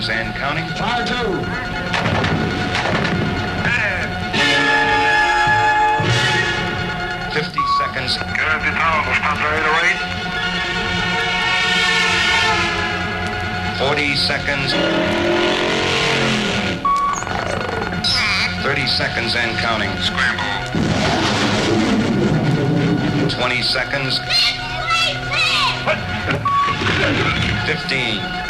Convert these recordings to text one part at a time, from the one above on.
seconds and counting. Fire two. Fifty seconds. Forty seconds. Thirty seconds and counting. Scramble. Twenty seconds. Fifteen.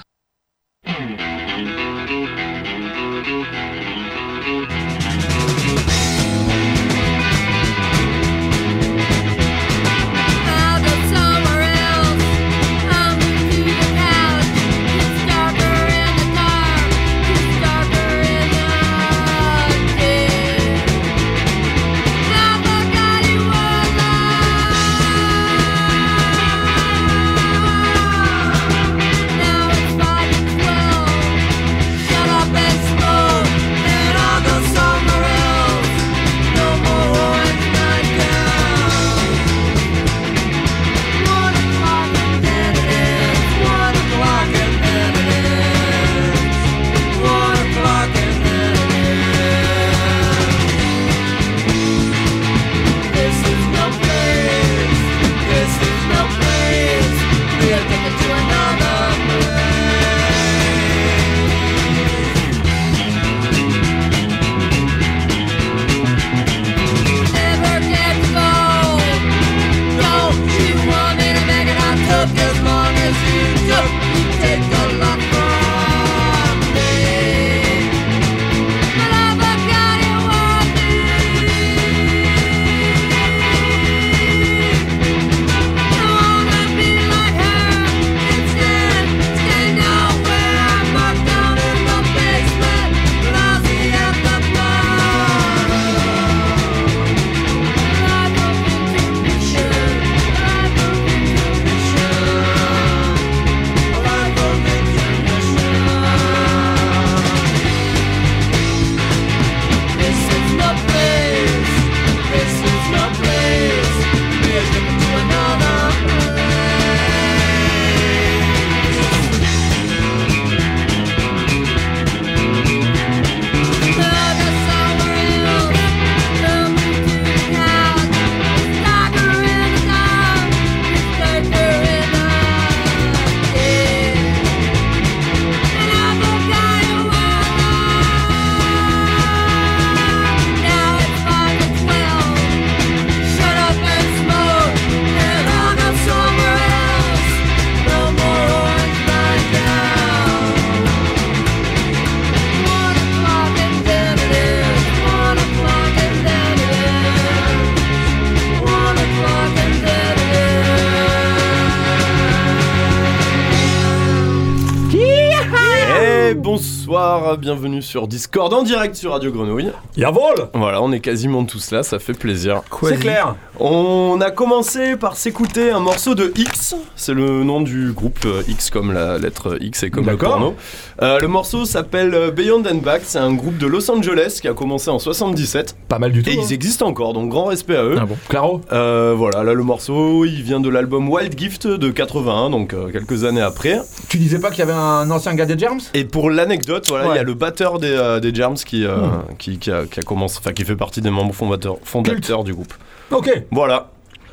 Bonsoir, bienvenue sur Discord en direct sur Radio Grenouille. Yavol Voilà, on est quasiment tous là, ça fait plaisir. C'est clair On a commencé par s'écouter un morceau de X, c'est le nom du groupe euh, X comme la lettre X et comme le D'accord. porno. Euh, le morceau s'appelle euh, Beyond and Back, c'est un groupe de Los Angeles qui a commencé en 77 Pas mal du tout. et hein. ils existent encore, donc grand respect à eux. Ah bon Claro Euh, voilà, là le morceau il vient de l'album Wild Gift de 81, donc euh, quelques années après. Tu disais pas qu'il y avait un ancien gars des Germs? Et pour l'anecdote, voilà, il Ouais. y a le batteur des, euh, des Germs qui, euh, Hmm. qui, qui a, qui a commencé, enfin qui fait partie des membres fondateurs, fondateurs du groupe. Ok Voilà.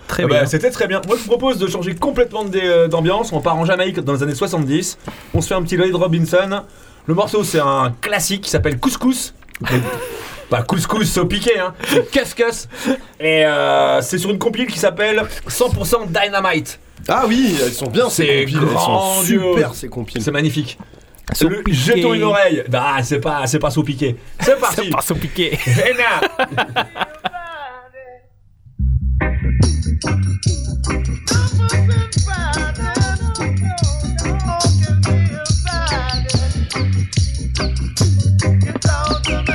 Très bien. C'était très bien. Moi, je vous propose de changer complètement euh, d'ambiance. On part en Jamaïque dans les années 70. On se fait un petit Lloyd Robinson. Le morceau, c'est un classique qui s'appelle Couscous. Pas couscous au piqué, hein. C'est Casse-Casse. Et euh, c'est sur une compile qui s'appelle 100% Dynamite. Ah oui, elles sont bien ces C'est compiles, elles sont super ces compiles. C'est magnifique. Le- jetons une oreille. Ah, c'est pas, c'est pas sous piqué. C'est parti. C'est pas son piqué. Et now.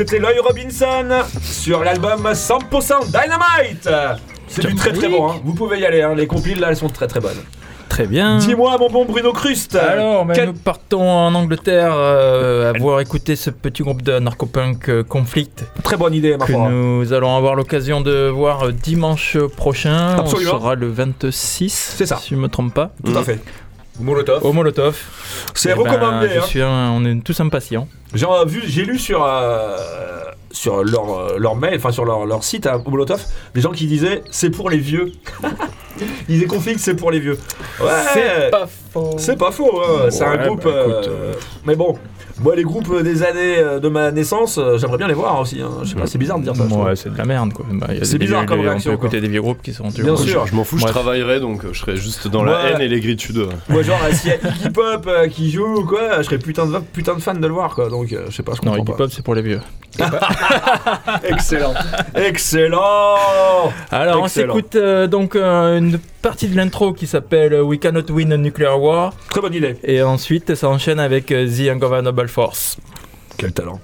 c'était Lloyd Robinson sur l'album 100% Dynamite. C'est du très très bon, hein. vous pouvez y aller, hein. les compiles là elles sont très très bonnes. Très bien. Dis-moi mon bon Bruno Crust. Alors, quel- nous partons en Angleterre euh, avoir écouté ce petit groupe de narcopunk euh, Conflict Très bonne idée ma que nous allons avoir l'occasion de voir euh, dimanche prochain. Absolument. On sera le 26, C'est ça. si je me trompe pas, Tout à fait. Molotov. au Molotov. C'est Eh ben, recommandé. hein. suis on est tous impatients. J'ai vu, j'ai lu sur euh, sur leur, euh, leur mail, enfin sur leur, leur site à au Molotov, des gens qui disaient c'est pour les vieux. Ils disaient conflit, c'est pour les vieux. Ouais. pas faux. C'est pas faux, hein. c'est un groupe. bah, écoute, euh, Mais bon, moi les groupes des années euh, de ma naissance, euh, j'aimerais bien les voir aussi. hein. Je sais pas, c'est bizarre de dire ça. Ouais, c'est de la merde quoi. Bah, C'est bizarre comme on peut réaction, écouter quoi. des vieux groupes qui sont Bien sûr. Je m'en fous, je travaillerai donc euh, je serai juste dans la haine et l'aigritude. Moi, genre, euh, s'il y a Iggy Pop euh, qui joue ou quoi, je serais putain de, putain de fan de le voir quoi. Donc, euh, je sais pas, je Non, comprends Iggy pas. Pop c'est pour les vieux. Excellent. Excellent. Alors, Excellent. on s'écoute euh, donc euh, une partie de l'intro qui s'appelle We Cannot Win a Nuclear War. Très bonne idée. Et ensuite, ça enchaîne avec euh, The Ungovernable Force. Quel talent.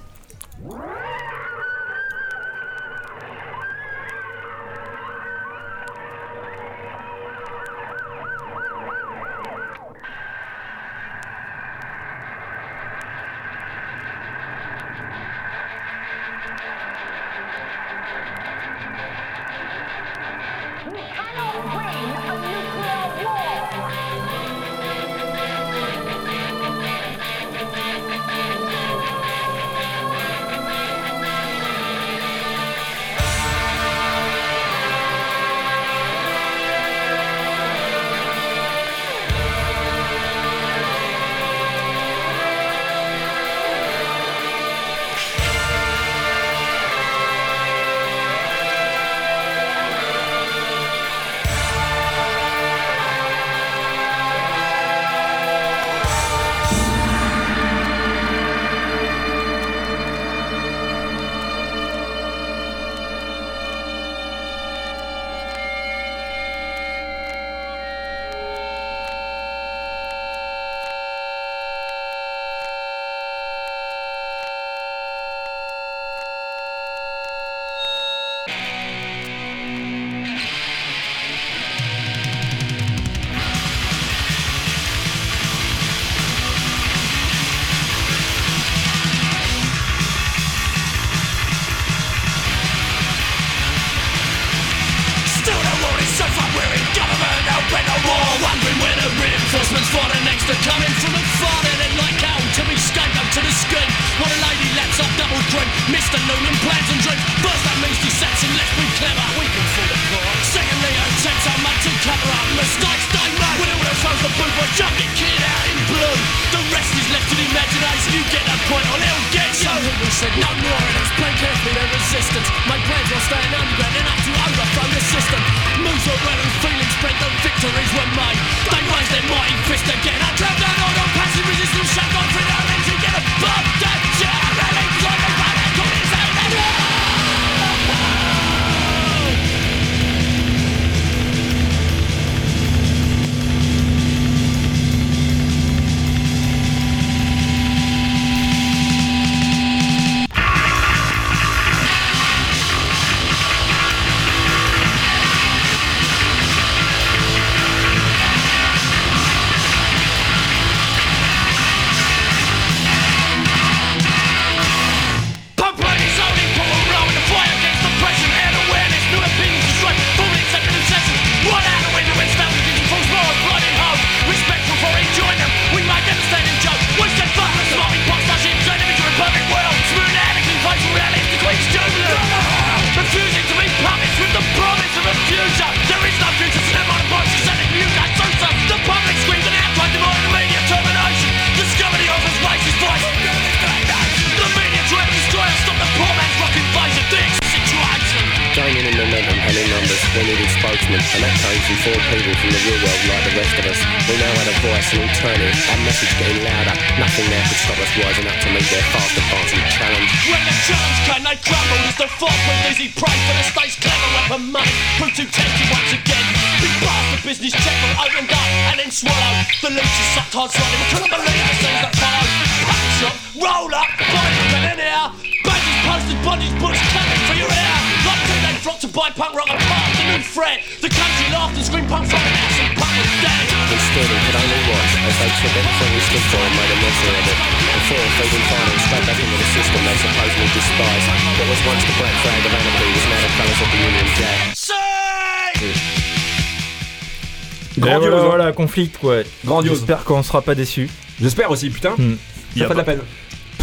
Conflict, quoi. Grandiose. J'espère qu'on sera pas déçus. J'espère aussi, putain. Hmm. Y Ça a fait de la pas- peine.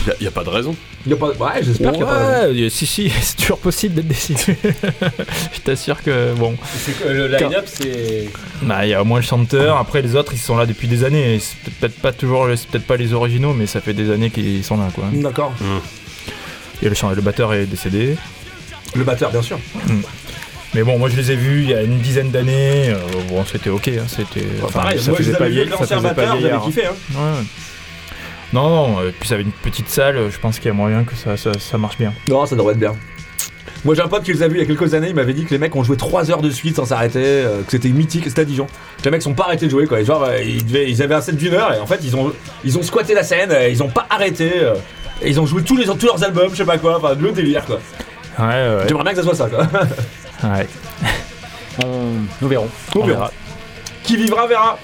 Y a, y a pas de raison. Y a pas... Ouais, j'espère qu'il y a pas de raison. Ouais, si, si, c'est toujours possible d'être déçu. Je t'assure que, bon. Que le line-up, c'est. Bah, il y a au moins le chanteur, après les autres ils sont là depuis des années. C'est peut-être pas toujours, c'est peut-être pas les originaux, mais ça fait des années qu'ils sont là quoi. D'accord. Et le, le batteur est décédé. Le batteur, bien sûr. Mais bon, moi je les ai vus il y a une dizaine d'années. euh, bon, c'était ok, hein, c'était. enfin, Pareil, ça moi je faisait les pas avais vus avec l'ancien faisait pas batteur, j'avais kiffé. Hein. Ouais. Non, non, et puis ça avait une petite salle, je pense qu'il y a moyen que ça, ça, ça marche bien. Non, ça devrait être bien. Moi j'ai un pote qui les a vus il y a quelques années, il m'avait dit que les mecs ont joué 3 heures de suite sans s'arrêter, euh, que c'était mythique, c'était à Dijon. Que les mecs sont pas arrêtés de jouer quoi, et genre euh, ils, devaient- ils avaient un set d'une heure et en fait ils ont, ils ont squatté la scène, euh, ils ont pas arrêté, euh, et ils ont joué tous, les, tous leurs albums, je sais pas quoi, enfin le délire quoi. Ouais, ouais. J'aimerais bien que ça soit ça quoi. ouais. On... Nous verrons. On verra. Qui vivra verra.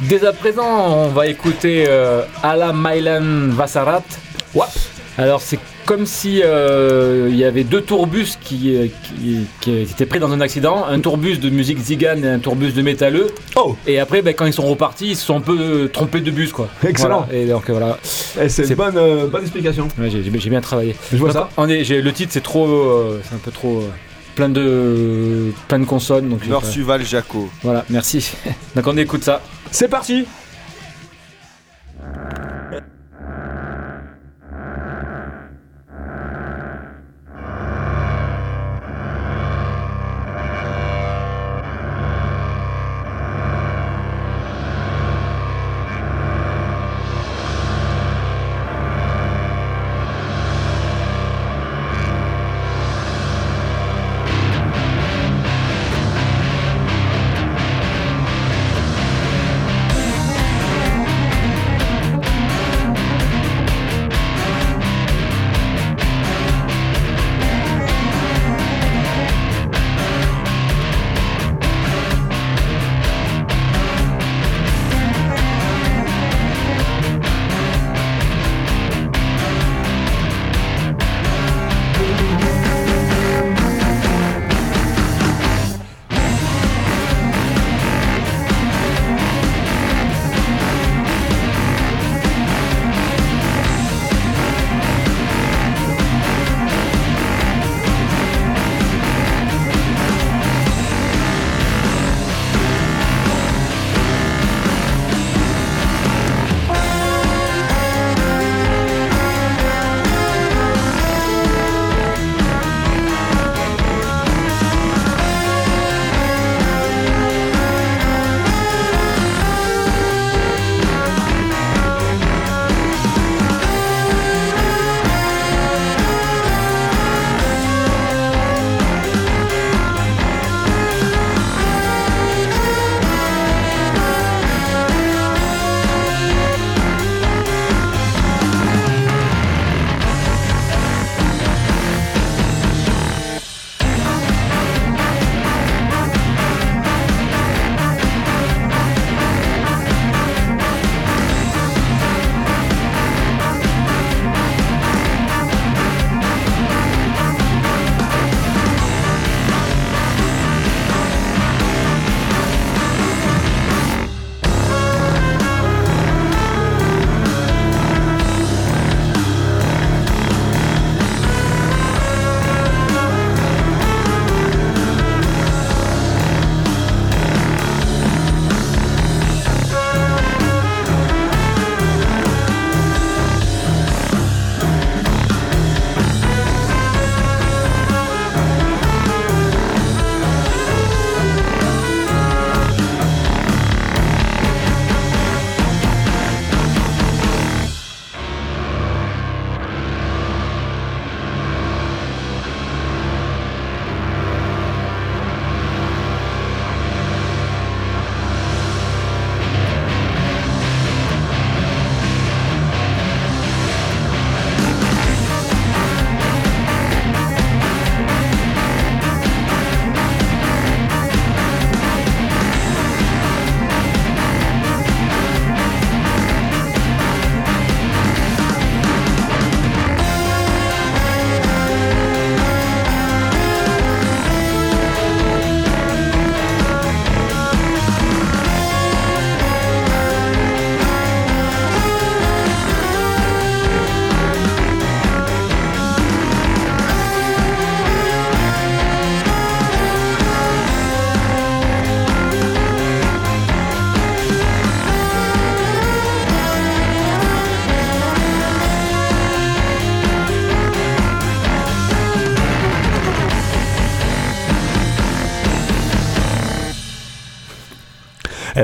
Dès à présent, on va écouter euh, Ala Mailan Vassarat. Wap. Alors, c'est comme si euh, il y avait deux tourbus qui, euh, qui, qui étaient pris dans un accident, un tourbus de musique zigane et un tourbus de métalleux. Oh Et après, ben, quand ils sont repartis, ils se sont un peu trompés de bus, quoi. Excellent. Voilà. Et donc voilà, Eh, c'est une bonne, euh, bonne explication. Ouais, j'ai bien travaillé. Je vois Donc, ça. on est- j'ai- le titre, c'est trop, euh, c'est un peu trop plein de plein de consonnes. Donc Norsuval Jaco. voilà, merci. donc on écoute ça. C'est parti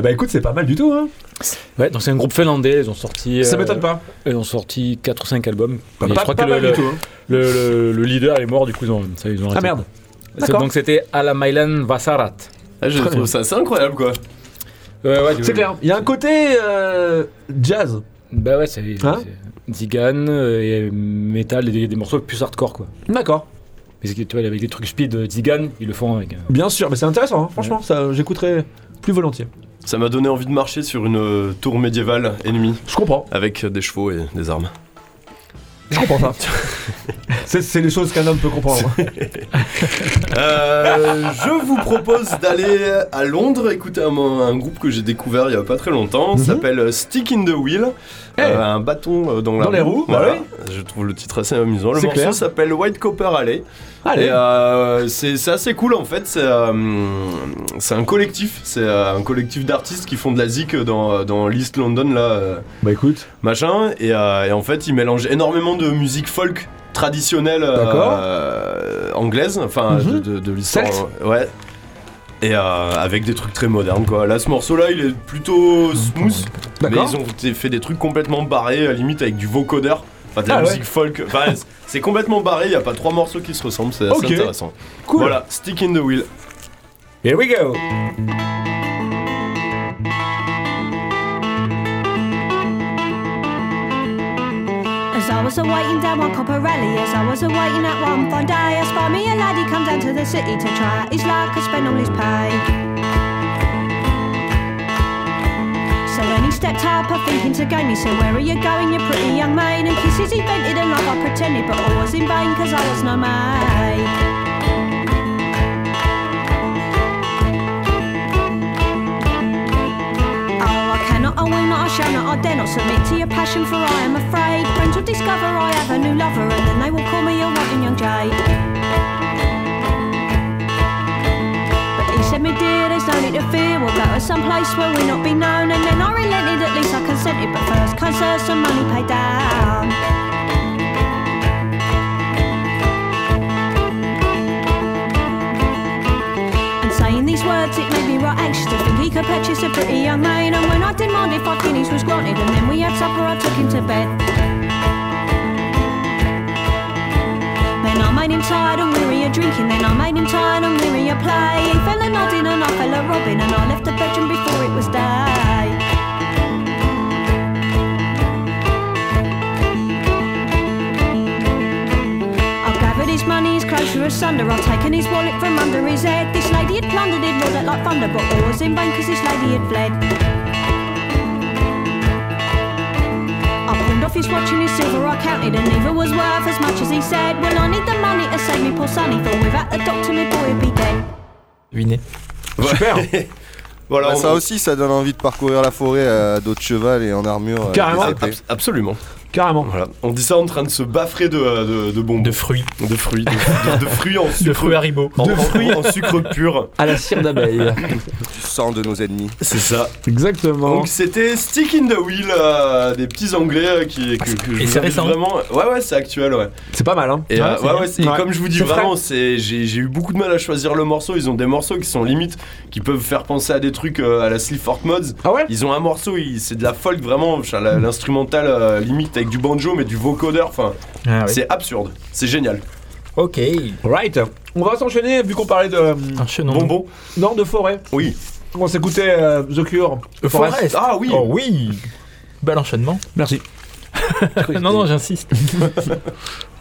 bah écoute, c'est pas mal du tout, hein. Ouais, donc c'est un groupe finlandais, ils ont sorti. Ça euh, m'étonne pas. Ils ont sorti 4 ou 5 albums. Pas, Et je pas- crois pas que mal le, du tout. hein. le, le- le leader est mort, du coup ils ont, ça, ils ont Ah merde. C'est- D'accord. Donc c'était Alamailan Vasarat. Ah, je trouve ça assez incroyable quoi. Ouais, ouais, C'est clair. Il y a un côté euh, jazz. Bah ouais, c'est Hein c'est Zigan euh, et metal, et des, des morceaux plus hardcore quoi. D'accord. Mais c'est que, tu vois, avec des trucs speed euh, Zigan, ils le font avec. euh, Bien sûr, mais c'est intéressant. hein. Franchement, ça, j'écouterai plus volontiers. Ça m'a donné envie de marcher sur une euh, tour médiévale ennemie Je comprends. avec des chevaux et des armes. Je comprends ça. c'est, les choses qu'un homme peut comprendre. Euh, je vous propose d'aller à Londres écouter un, un groupe que j'ai découvert il y a pas très longtemps. Ça s'appelle euh, Stick in the Wheel. Eh. Euh, un bâton euh, dans, la Dans les roues, bah. Je trouve le titre assez amusant. Le morceau s'appelle White Copper Alley. Allez. Euh, c'est assez cool en fait. C'est un collectif. C'est un collectif d'artistes qui font de la zik dans, dans l'East London là. Bah écoute. machin et, et en fait il mélange énormément de musique folk traditionnelle euh, anglaise enfin Mhm. de, de, de l'histoire ouais et euh, avec des trucs très modernes quoi. Là ce morceau là il est plutôt smooth mais ils ont fait des trucs complètement barrés à la limite avec du vocodeur enfin de la Ah ouais. musique folk. Enfin c'est complètement barré il y a pas trois morceaux qui se ressemblent c'est assez intéressant. Cool. voilà stick in the wheel. Here we go. Was awaiting down one copper rally, as I was awaiting at one fine day, I spy me a laddie come down to the city to try his luck and spend all his pay. So then he stepped up, I thinking to gain. He said, Where are you going, you pretty young maid? And kisses he vented and love I pretended, but all was in vain, cause I was no maid. Oh, I will not, I shall not, I dare not submit to your passion, for I am afraid friends will discover I have a new lover, and then they will call me a wanton young jade. But he said, me dear, there's no need to fear, we'll go to some place where we not be known, and then I relented, at least I consented, but first, kind sir, some money paid down. Made anxious to think he could purchase a pretty young maid. And when I demanded five guineas was granted, and then we had supper, I took him to bed. Then I made him tired and weary of drinking. Then I made him tired and weary of play. He fell a nodding and I fell a robbing, and I left the bedroom before it was day. Taken his wallet from under his head. This lady had plundered it, roared it like thunder, but all was in vain because this lady had fled. I off his watch and his silver I counted, and neither was worth as much as he said. Well, I need the money to save me poor sonny, for without the doctor, my boy would be dead. Devinez. Super. voilà Bah, on- ça aussi, ça donne envie de parcourir la forêt à dos de cheval et en armure. euh, Carrément. absolument Carrément. voilà on dit ça en train de se baffrer de, de, de bonbons De fruits. de fruits de, de- de fruits en sucre De fruits Haribo. en, en- en sucre pur À la cire d'abeille. Du sang de nos ennemis. c'est ça Exactement. Donc c'était Stick in the Wheel, euh, des petits anglais euh, qui que, Et c'est récent. vraiment. Ouais ouais c'est actuel ouais. C'est pas mal, hein. Et, euh, ouais, ouais, comme je vous dis vraiment j'ai eu beaucoup de mal à choisir le morceau. Ils ont des morceaux qui sont limite qui peuvent faire penser à des trucs euh, à la Sleaford Mods. Ah ouais? Ils ont un morceau, c'est de la folk vraiment, l'instrumental euh, limite avec du banjo mais du vocodeur. Enfin Ah oui. c'est absurde, c'est génial. Ok. Right. On va s'enchaîner, vu qu'on parlait de. euh, Enchaînons. Bonbon. non, de forêt. Oui. On va s'écouter euh, The Cure. The Forest. Ah oui. Oh oui. Bel enchaînement. Merci. non, non, j'insiste.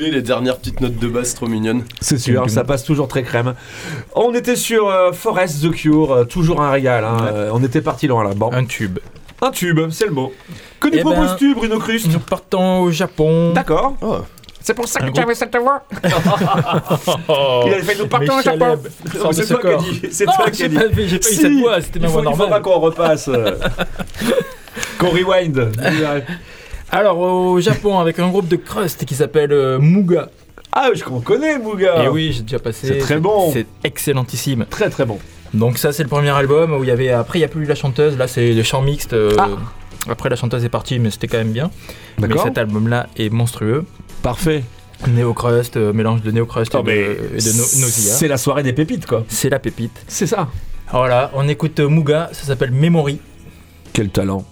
oublié les dernières petites notes de basse trop mignonnes. C'est sûr, ça passe toujours très crème. On était sur euh, Forest The Cure, euh, toujours un régal. hein. Euh, on était parti loin là. Bon. Un tube. Un tube, c'est le mot. Que nous Eh ben, proposes-tu, Bruno Crust Nous partons au Japon. D'accord. Oh. C'est pour ça Un que tu avais cette voix. Oh, Il a fait nous partons au Japon. C'est ce toi qui as dit. C'est toi qui as dit. j'ai pas eu Si, cette voix, c'était ma il voix faut- Il faudra normale. qu'on repasse. qu'on rewind. Alors au Japon avec un groupe de crust qui s'appelle euh, Muga. Ah, je qu'on connaît, Bouga. Et oui, j'ai déjà passé. C'est très bon. C'est excellentissime. Très très bon. Donc ça c'est le premier album où il y avait après il y a plus eu la chanteuse, là c'est le chant mixte. euh, Ah. Après la chanteuse est partie mais c'était quand même bien. Mais D'accord. cet album là est monstrueux. Parfait. Néo Crust, euh, mélange de Néo Crust et, de, et de no- Nausea. C'est la soirée des pépites, quoi. C'est la pépite. C'est ça. Voilà, on écoute euh, Muga, ça s'appelle Memory. Quel talent.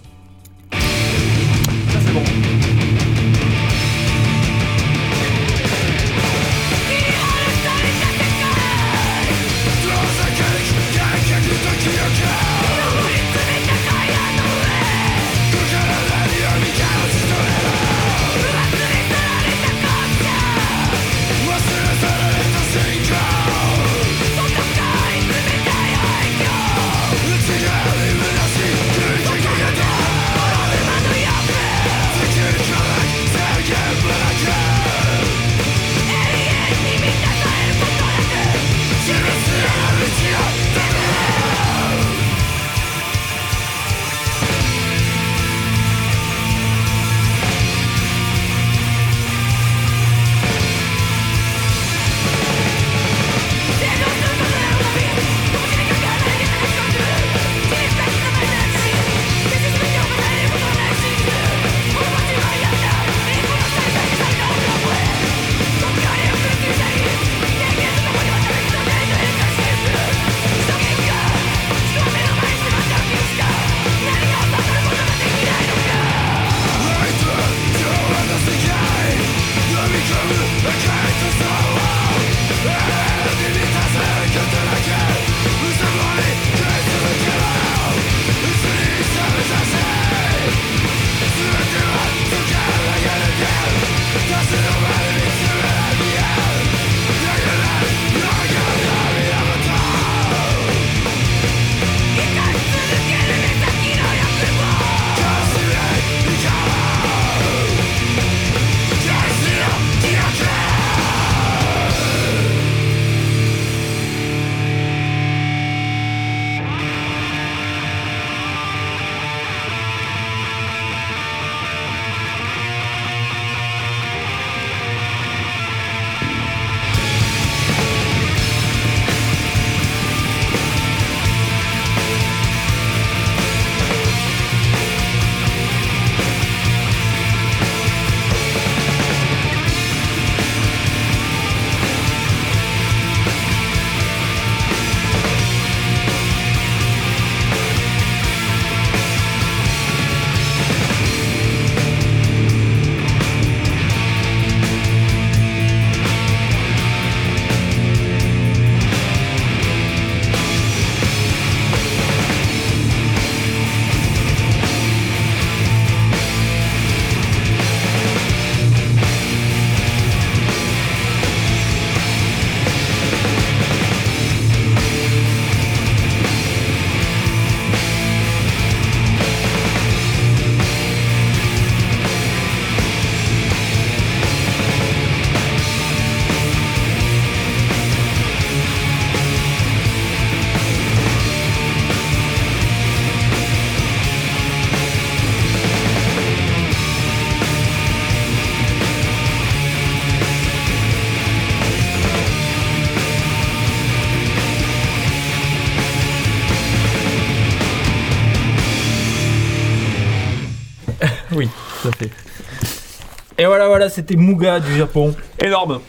C'était Muga du Japon. Énorme.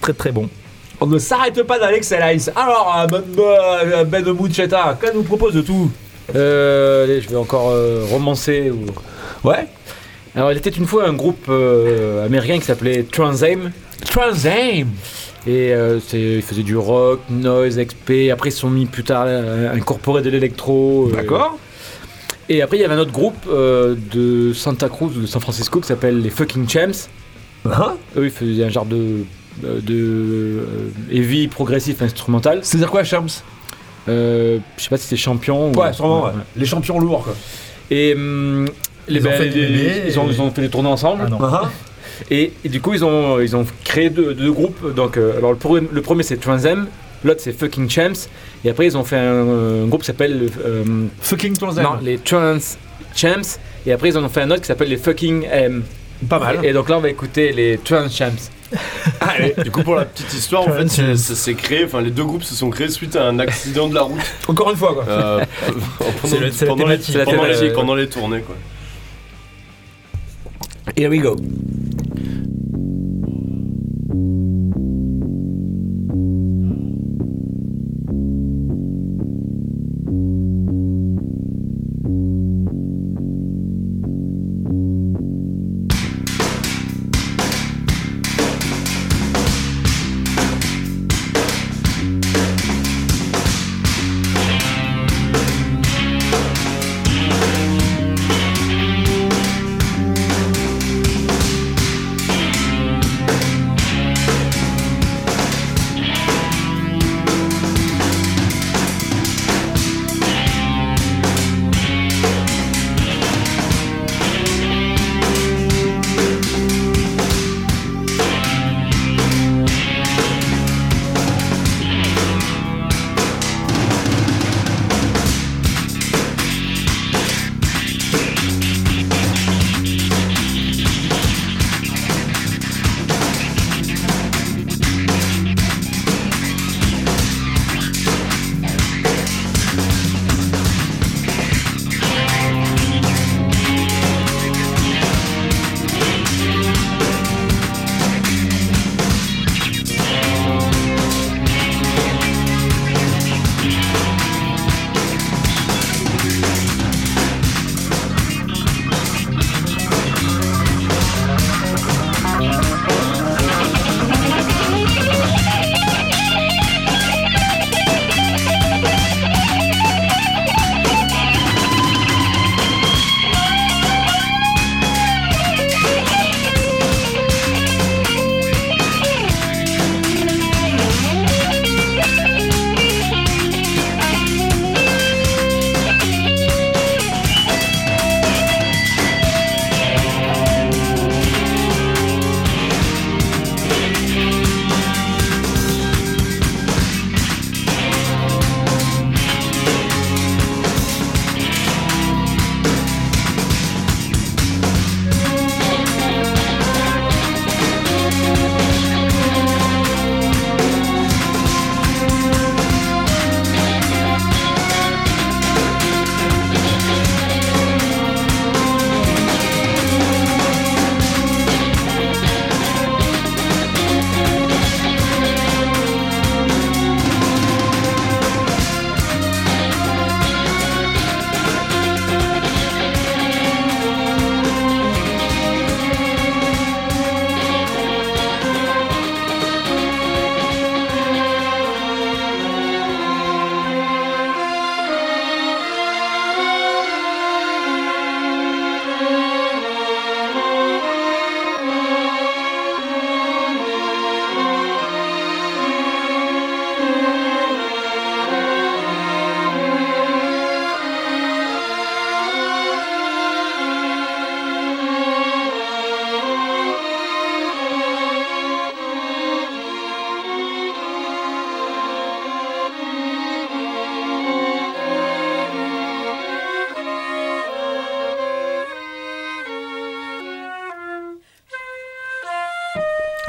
Très très bon. On ne s'arrête pas dans l'excellence. Alors, Ben, Mucheta, qu'elle nous propose de tout Euh, allez, je vais encore euh, romancer. Ou... Ouais Alors, il était une fois un groupe euh, américain qui s'appelait Transam. Transam Et euh, c'est- ils faisaient du rock, noise, XP. Après, ils se sont mis plus tard à incorporer de l'électro. euh, D'accord Et après, il y avait un autre groupe euh, de Santa Cruz ou de San Francisco qui s'appelle les Fucking Champs. Hein Eux, ils faisaient un genre de. euh, de euh, heavy progressif instrumental. C'est-à-dire quoi, Shams Euh, je sais pas si c'était champion ou. Ouais, sûrement, ouais. Les champions lourds, quoi. Et hum, les, Ils ont ben, les- ils, ont, et- ils ont fait des tournées ensemble. Ah non. Hein Et, et du coup, ils ont, ils ont créé deux, deux groupes. Donc, euh, alors le, premier- le premier c'est Transam, l'autre c'est Fucking Champs. Et après, ils ont fait un, un groupe qui s'appelle euh, Fucking Transam. non, les Trans Champs. Et après, ils en ont fait un autre qui s'appelle les Fucking M. Pas mal. Et, et donc là, on va écouter les Trans Champs. Allez, du coup, pour la petite histoire, en fait, c'est- ça s'est créé, enfin, les deux groupes se sont créés suite à un accident de la route. Encore une fois, quoi. euh, pendant, C'est le- c'est la pendant les, thématique. C'est la pendant les- thématique. pendant les tournées, quoi. Here we go.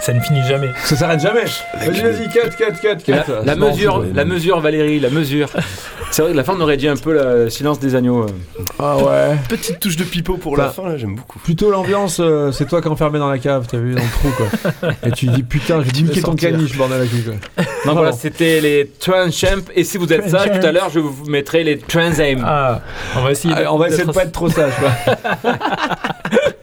Ça ne finit jamais. Ça s'arrête jamais. Vas-y, vas-y, cut, cut, cut, cut. La, la Non, mesure, la mesure, Valérie, la mesure. C'est vrai que la fin, on aurait dit un peu le silence des agneaux. Ah ouais. Petite touche de pipeau pour la fin, là, j'aime beaucoup. Plutôt l'ambiance, euh, c'est toi qui es enfermé dans la cave, t'as vu, dans le trou quoi. Et tu dis putain, j'ai niqué ton caniche, bordel à cul quoi. Donc Bravo. voilà, c'était les Trans Champ. Et si vous êtes sage, tout à l'heure, je vous mettrai les Trans Aim. Ah, on va essayer. Allez, on va essayer de pas être trop sage quoi.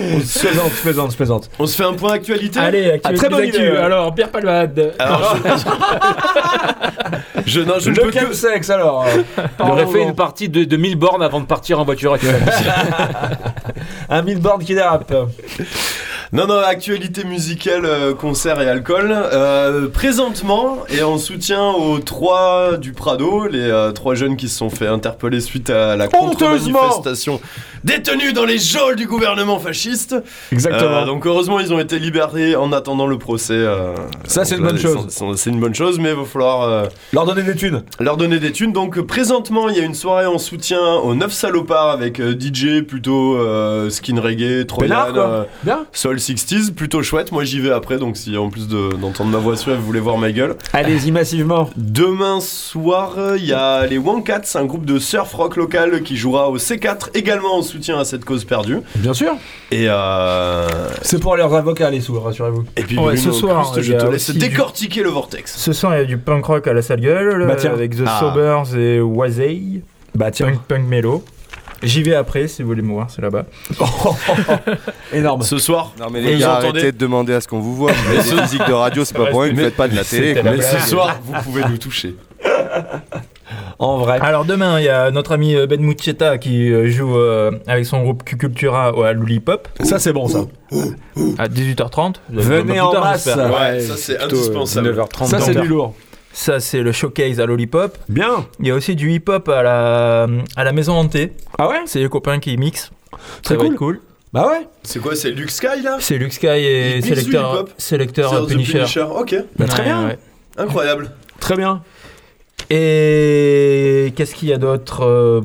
Je plaisante, je plaisante, je plaisante. On se fait un point actualité Allez, actualité Ah, très bonne ouais. Alors, Pierre Palmade. Alors, je, non, je Le peux que... chemsex alors. Il aurait fait une partie de, de 1000 bornes avant de partir en voiture actuelle. Un millboard qui dérape. Non, non, actualité musicale, euh, concert et alcool. Euh, présentement, et en soutien aux trois du Prado, les euh, trois jeunes qui se sont fait interpeller suite à la contre-manifestation détenus dans les geôles du gouvernement fasciste. Exactement. Euh, donc heureusement, ils ont été libérés en attendant le procès. euh, Ça, c'est une bonne chose. C'est une bonne chose, mais il va falloir euh, Leur donner des thunes. leur donner des thunes. Donc présentement, il y a une soirée en soutien aux 9 salopards avec DJ plutôt skin reggae, Bien. Soul 60s, plutôt chouette. Moi j'y vais après, donc si en plus de- d'entendre ma voix suave, vous voulez voir ma gueule. Allez-y massivement. Demain soir, il y a les Wankats, un groupe de surf rock local qui jouera au C4, également en soutien à cette cause perdue. Bien sûr. Et euh... C'est pour leurs avocats, les sous, rassurez-vous. Et puis Ouais, Bruno ce soir, il je y a te laisse du- décortiquer le vortex. Ce soir, il y a du punk rock à la salle gueule Bah tiens. avec The Ah. Sobers et Wazay. Bah tiens. Punk, punk mélo. J'y vais après si vous voulez me voir, c'est là-bas. Énorme. Ce soir, Non mais les vous gars, entendez arrêtez de demander à ce qu'on vous voit. Vous faites des de radio, c'est pas pour rien que vous faites pas de la télé. Mais ce soir, vous pouvez nous toucher. En vrai. Alors demain, il y a notre ami euh, Ben Muccietta qui euh, joue euh, avec son groupe Q-Cultura au- à Lollipop Ça, c'est bon, ça. à 18h30. Vous allez Venez en tard, masse. Ouais, ça c'est indispensable. 19h30. Ça, c'est du lourd. Ça, c'est le showcase à Lollipop. Bien. Il y a aussi du hip-hop à la, à la maison hantée. Ah ouais? C'est les copains qui mixent. Très Ça va cool. cool. Bah ouais. C'est quoi, c'est Luke Sky là? C'est Luke Sky et sélecteur, hip-hop sélecteur Punisher. Punisher, ok, Bah, très Ouais, bien. ouais. incroyable. Très bien. Et qu'est-ce qu'il y a d'autre euh,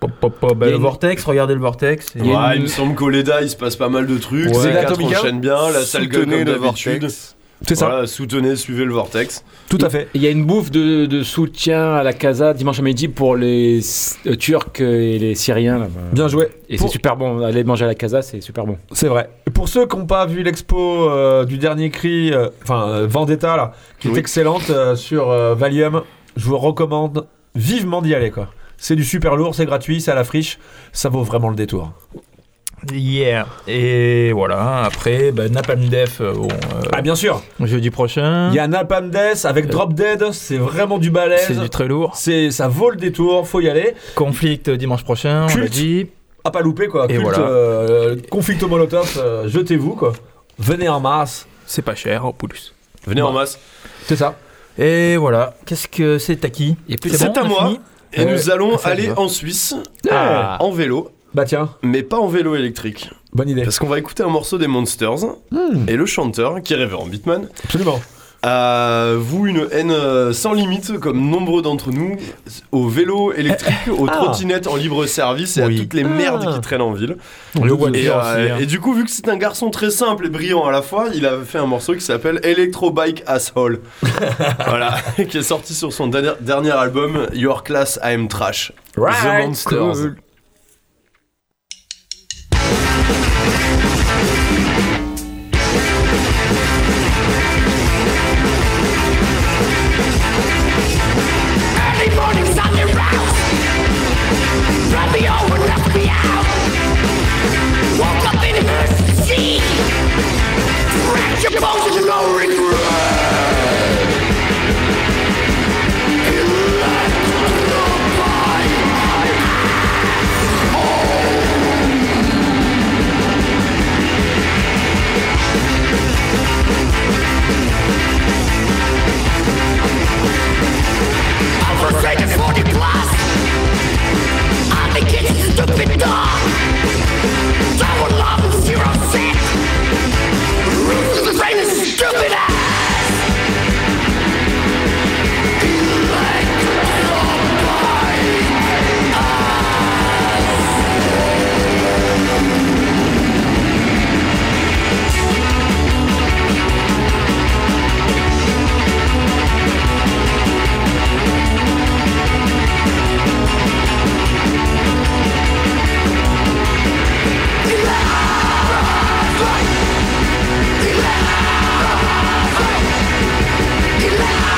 pop, Le une- Vortex, regardez le Vortex. Il Ouais, une- il me semble qu'au LEDA il se passe pas mal de trucs. Ouais. C'est Zeta 4 Atomica enchaîne bien, la salle comme le d'habitude. vortex. C'est ça. Voilà, soutenez, suivez le vortex. Tout à fait. Il y a une bouffe de, de soutien à la Casa dimanche à midi pour les euh, Turcs et les Syriens. là. Bien joué. Et Pour- c'est super bon. Aller manger à la Casa, c'est super bon. C'est vrai. Pour ceux qui n'ont pas vu l'expo euh, du dernier cri, enfin euh, Vendetta là, qui est excellente euh, sur euh, Valium, je vous recommande vivement d'y aller quoi. C'est du super lourd, c'est gratuit, c'est à la friche, ça vaut vraiment le détour. Yeah. Et voilà, après, bah, Napalm Death, euh, bon, euh, Ah bien sûr. jeudi prochain. Il y a Napalm Death avec Drop Dead, c'est vraiment du balèze. C'est du très lourd. C'est ça vaut le détour, faut y aller. Conflict euh, dimanche prochain, on l'a Culte. dit. À pas louper quoi. Et Culte, voilà. euh, conflict au molotov, euh, jetez-vous quoi. Venez en masse. C'est pas cher en plus. Venez en masse. C'est ça. Et voilà, qu'est-ce que c'est à qui C'est bon, à moi. Et nous allons aller va. en Suisse Ah. en vélo, Bah tiens, mais pas en vélo électrique. bonne idée. Parce qu'on va écouter un morceau des Monsters Hmm, et le chanteur, qui est Révérend Beatman, absolument. A vous une haine euh, sans limite, comme nombreux d'entre nous, au vélo électrique, aux Ah. trottinettes en libre service et Oui. à toutes les Ah. merdes qui traînent en ville. Le Et, euh, aussi. hein. et du coup, vu que c'est un garçon très simple et brillant à la fois, il a fait un morceau qui s'appelle Electro Bike Asshole. voilà, qui est sorti sur son dernier, dernier album Your Class I Am Trash. The Monsters. cool. made it for the class And stupid dog Double love zero set. Brain is stupid ass. Lucky Land.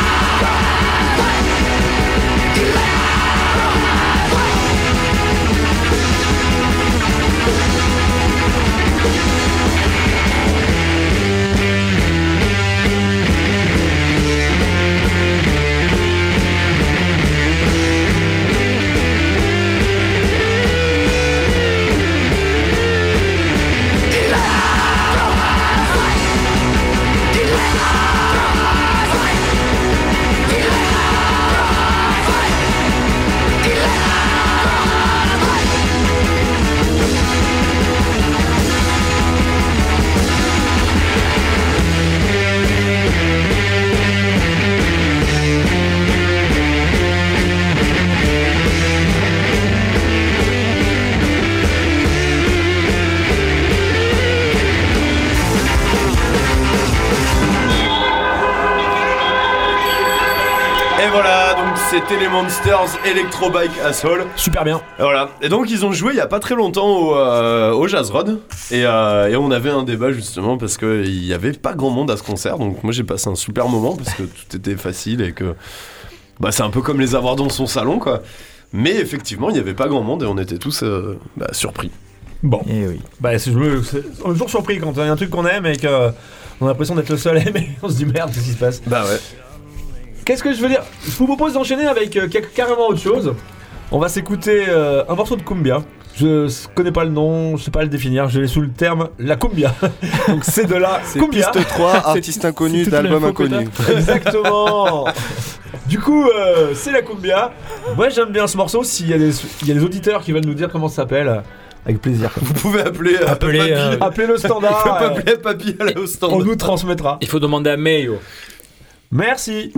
C'était les Monsters Electro Bike Asshole. Super bien. Voilà. Et donc ils ont joué il y a pas très longtemps au, euh, au Jazz Rod. Et, euh, et on avait un débat justement parce qu'il y avait pas grand monde à ce concert. Donc moi j'ai passé un super moment parce que tout était facile et que bah, c'est un peu comme les avoir dans son salon quoi. Mais effectivement il y avait pas grand monde et on était tous euh, bah, surpris. Bon. Eh oui. Bah, c'est- je me- c'est- on est toujours surpris quand il y a un truc qu'on aime et que on a l'impression d'être le seul à aimer. On se dit merde, qu'est-ce qui se passe? Bah ouais. Qu'est-ce que je veux dire? Je vous propose d'enchaîner avec euh, quelque- carrément autre chose. On va s'écouter euh, un morceau de cumbia. Je s- connais pas le nom, je sais pas le définir, je l'ai sous le terme la cumbia. Donc c'est de la C'est cumbia. piste 3, artiste inconnu c'est toute d'album l'info que inconnu. Exactement. du coup, euh, c'est la cumbia. Moi j'aime bien ce morceau. S'il y, a des- il y a des auditeurs qui veulent nous dire comment ça s'appelle, euh, avec plaisir. Vous pouvez appeler, euh, Appelez, Papy. euh, Appelez le Vous standard. pouvez euh, appeler Papy à la- au stand. on nous transmettra. Il faut demander à Mayo. Merci.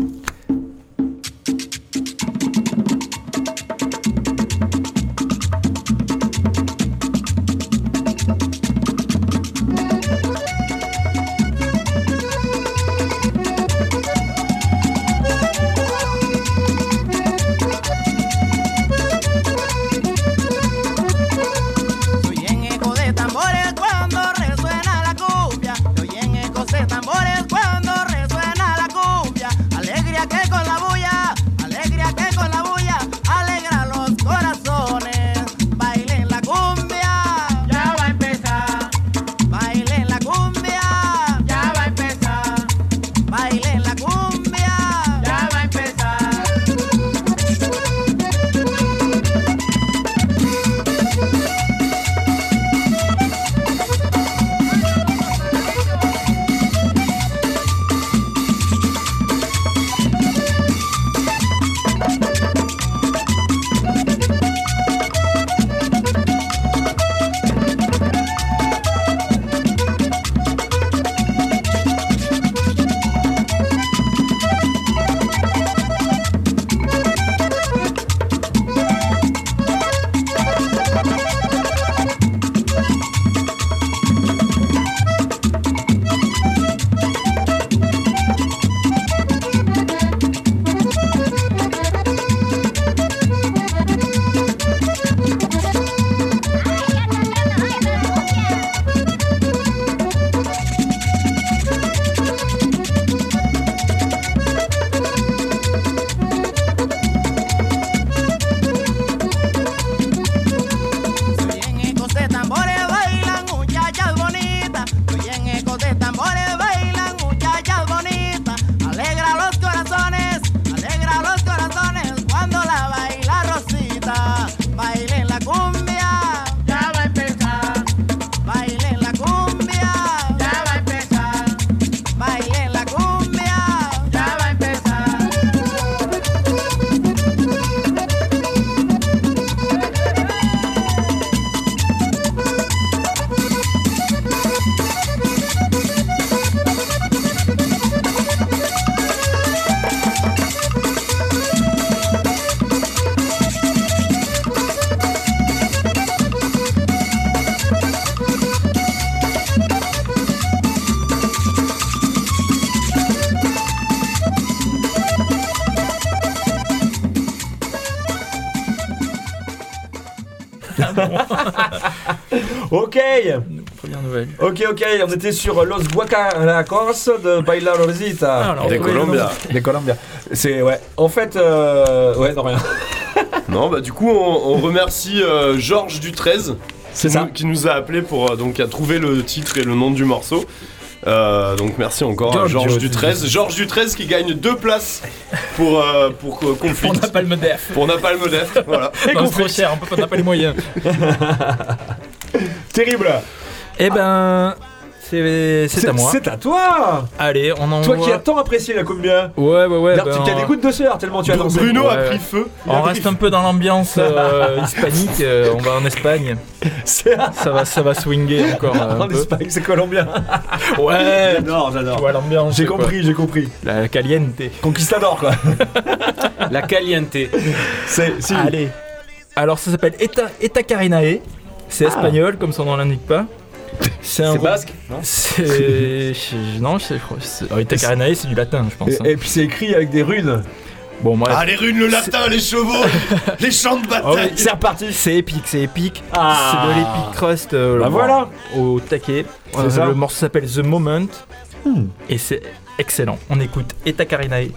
Première nouvelle. Ok, ok, on était sur Los Guacalacos de Bailar Rosita. alors, Des oui, Colombia. Des Colombia. C'est, ouais. En fait, euh, ouais, non, rien. Non, bah du coup, on, on remercie euh, Georges du 13 C'est qui ça. nous- qui nous a appelé pour euh, donc à trouver le titre et le nom du morceau. Euh, donc merci encore à Georges du tu 13. Georges du 13 qui gagne deux places pour euh, pour euh, conflit. On n'a pas le modef. Pour Napalm Def, voilà. Non, c'est trop cher, on n'a pas les moyens. Terrible. Eh ben, c'est à moi. C'est à toi. Allez, on envoie. Toi qui as tant apprécié la cumbia. Ouais, ouais, ouais. Ben, tu as des gouttes de sueur tellement tu as dansé. Bruno a pris feu. on reste un peu dans l'ambiance euh, hispanique. euh, on va en Espagne. C'est Ça va, ça va swinguer encore euh, en. Espagne, c'est colombien. Ouais. J'adore, Tu j'adore. vois l'ambiance. J'ai compris, j'ai compris. La caliente. Conquistador, quoi. La caliente. C'est, si. Allez. Alors ça s'appelle Eta, Eta Carinae. C'est Ah. espagnol, comme son nom l'indique pas. C'est un basque, non C'est. je- Non, je sais- je crois. c'est- oh, Carinae, c'est du latin, je pense. hein. Et, et puis c'est écrit avec des runes. Bon, bref. Ah, les runes, le latin, les chevaux, les champs de Ah bataille. oui, c'est reparti, c'est épique, c'est épique. Ah. C'est de l'épic crust. euh, Bah voilà. Au taquet. C'est Euh, ça. Le morceau s'appelle The Moment. Hmm. Et c'est excellent. On écoute Eta Karinae.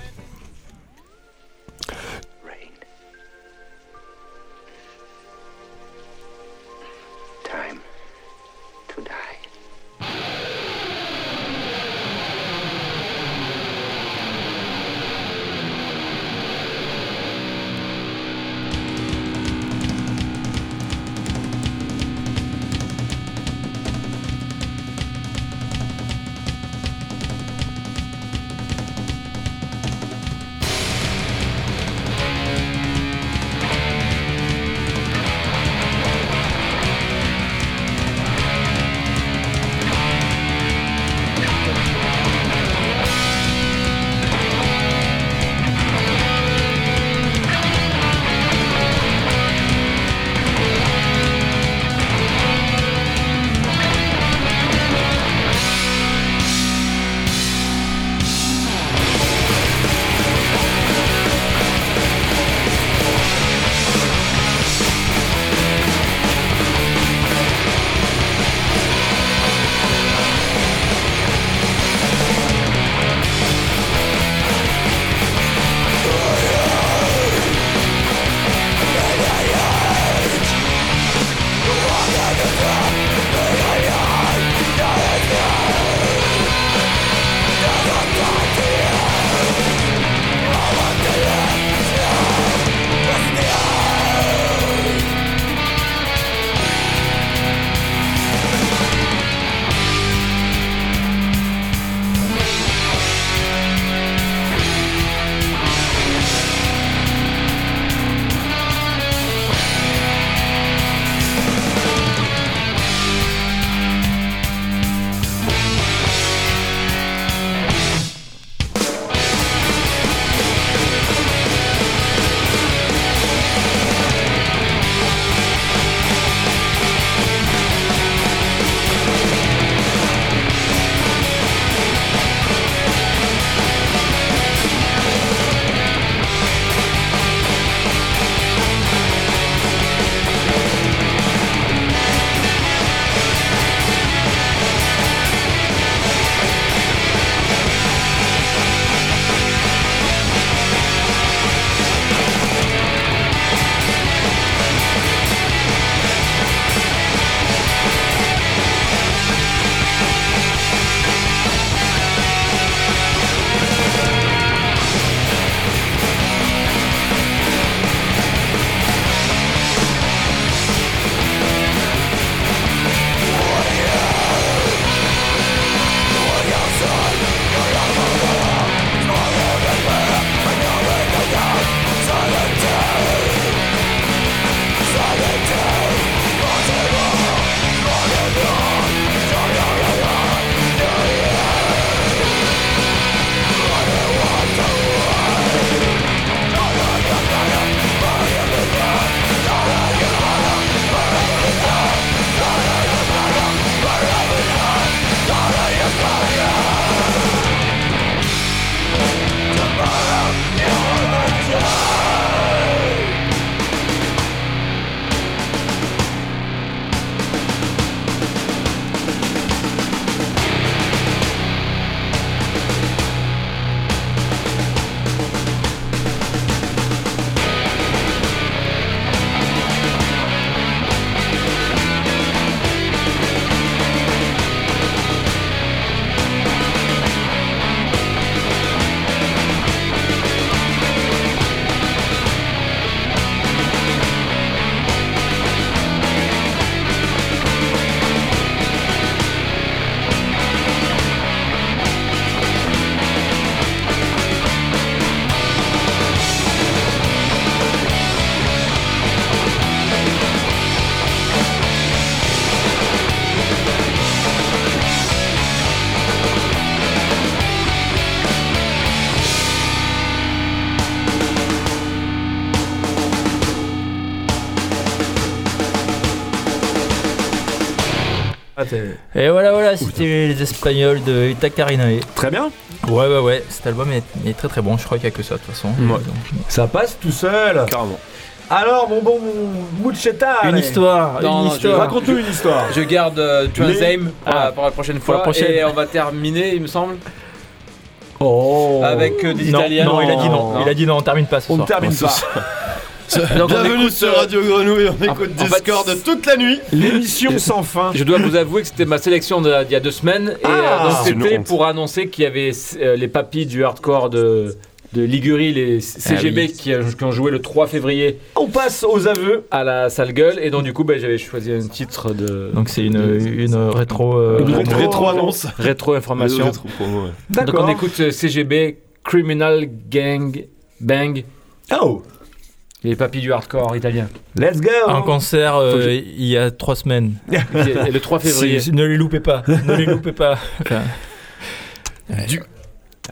Les Espagnols de Itacarinae. Très bien. Ouais, ouais, ouais, cet album est, est très très bon. Je crois qu'il y a que ça de toute façon. Ouais. Donc, Ça passe tout seul. Carrément. Alors, mon bon Moucheta. une histoire, Non, une non, je- histoire. Raconte-nous une histoire. Je garde euh, Transame pour, la, pour la prochaine fois. la prochaine. Et on va terminer, il me semble, Oh. avec euh, des non, Italiens. non, il a dit non. Non. Il a dit non, on termine pas ce On ne soir. termine pas. Donc, on Bienvenue écoute, sur euh, Radio Grenouille, on écoute en fait, Discord toute la nuit. L'émission sans fin. Je dois vous avouer que c'était ma sélection de- d'il y a deux semaines. Et Ah, euh, une c'était pour annoncer qu'il y avait euh, les papis du hardcore de, de Ligurie, les CGB, oui. qui, ont joué le 3 février On passe aux aveux. à la salle gueule. Et donc, du coup, ben, j'avais choisi un titre de Donc c'est une, une rétro. euh, Une. Rétro annonce. rétro information. Rétro ouais. Donc, on écoute CGB, Criminal Gang Bang, Oh. Les papis du hardcore italien. Let's go. Un concert euh, je- il y a trois semaines. Et le 3 février. Si- ne les loupez pas. ne les loupez pas. Enfin,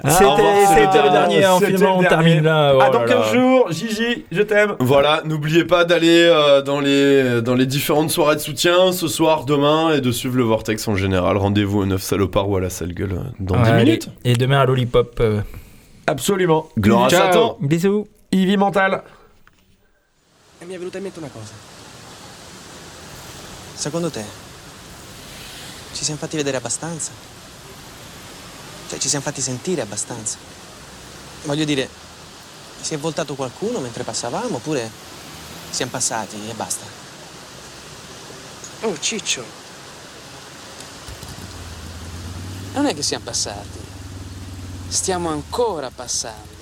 Ah, C'était le dernier. hein, finalement, on termine dernier. là. Oh À dans là 15 là. jours, Gigi, je t'aime. Voilà, n'oubliez pas d'aller euh, dans, les, dans les différentes soirées de soutien ce soir, demain et de suivre le Vortex en général. Rendez-vous au 9 salopards ou à la salle gueule euh, dans 10 Allez. minutes. Et demain à Lollipop. euh, Absolument. Gloire à Ciao. Satan. Bisous. Ivy Mental. E mi è venuta in mente una cosa. Secondo te ci siamo fatti vedere abbastanza? Cioè ci siamo fatti sentire abbastanza? Voglio dire, si è voltato qualcuno mentre passavamo oppure siamo passati e basta? Oh Ciccio! Non è che siamo passati, stiamo ancora passando.